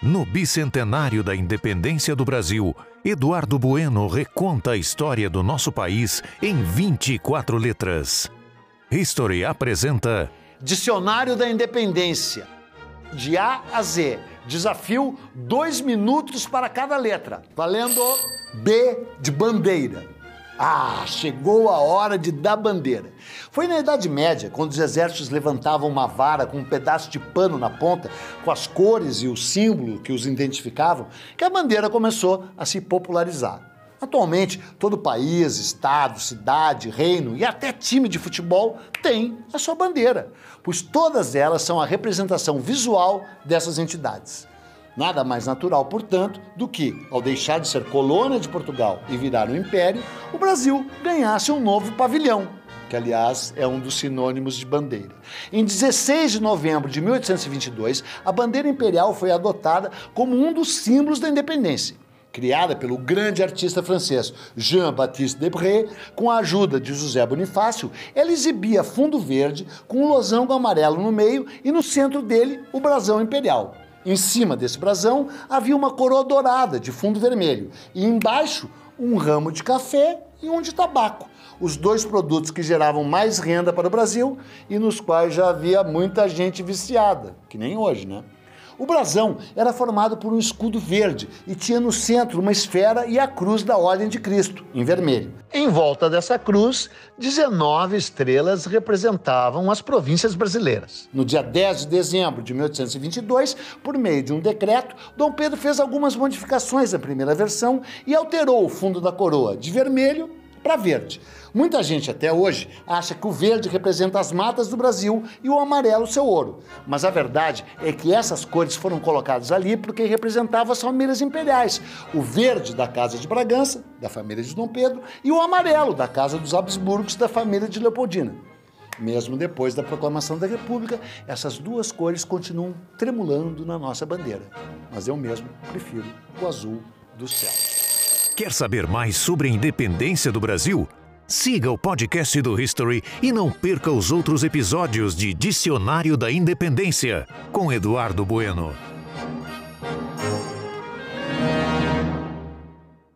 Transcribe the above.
No bicentenário da independência do Brasil, Eduardo Bueno reconta a história do nosso país em 24 letras. History apresenta Dicionário da Independência. De A a Z. Desafio: dois minutos para cada letra. Valendo B de bandeira. Ah, chegou a hora de dar bandeira. Foi na Idade Média, quando os exércitos levantavam uma vara com um pedaço de pano na ponta, com as cores e o símbolo que os identificavam, que a bandeira começou a se popularizar. Atualmente, todo país, estado, cidade, reino e até time de futebol tem a sua bandeira, pois todas elas são a representação visual dessas entidades. Nada mais natural, portanto, do que, ao deixar de ser colônia de Portugal e virar um império, o Brasil ganhasse um novo pavilhão, que aliás é um dos sinônimos de bandeira. Em 16 de novembro de 1822, a bandeira imperial foi adotada como um dos símbolos da independência. Criada pelo grande artista francês Jean-Baptiste Debré, com a ajuda de José Bonifácio, ela exibia fundo verde com um losango amarelo no meio e no centro dele o brasão imperial. Em cima desse brasão havia uma coroa dourada de fundo vermelho e embaixo um ramo de café e um de tabaco, os dois produtos que geravam mais renda para o Brasil e nos quais já havia muita gente viciada, que nem hoje, né? O brasão era formado por um escudo verde e tinha no centro uma esfera e a cruz da Ordem de Cristo, em vermelho. Em volta dessa cruz, 19 estrelas representavam as províncias brasileiras. No dia 10 de dezembro de 1822, por meio de um decreto, Dom Pedro fez algumas modificações na primeira versão e alterou o fundo da coroa de vermelho para verde. Muita gente até hoje acha que o verde representa as matas do Brasil e o amarelo seu ouro. Mas a verdade é que essas cores foram colocadas ali porque representavam as famílias imperiais. O verde da Casa de Bragança, da família de Dom Pedro, e o amarelo da Casa dos Habsburgos, da família de Leopoldina. Mesmo depois da proclamação da República, essas duas cores continuam tremulando na nossa bandeira. Mas eu mesmo prefiro o azul do céu. Quer saber mais sobre a independência do Brasil? Siga o podcast do History e não perca os outros episódios de Dicionário da Independência, com Eduardo Bueno.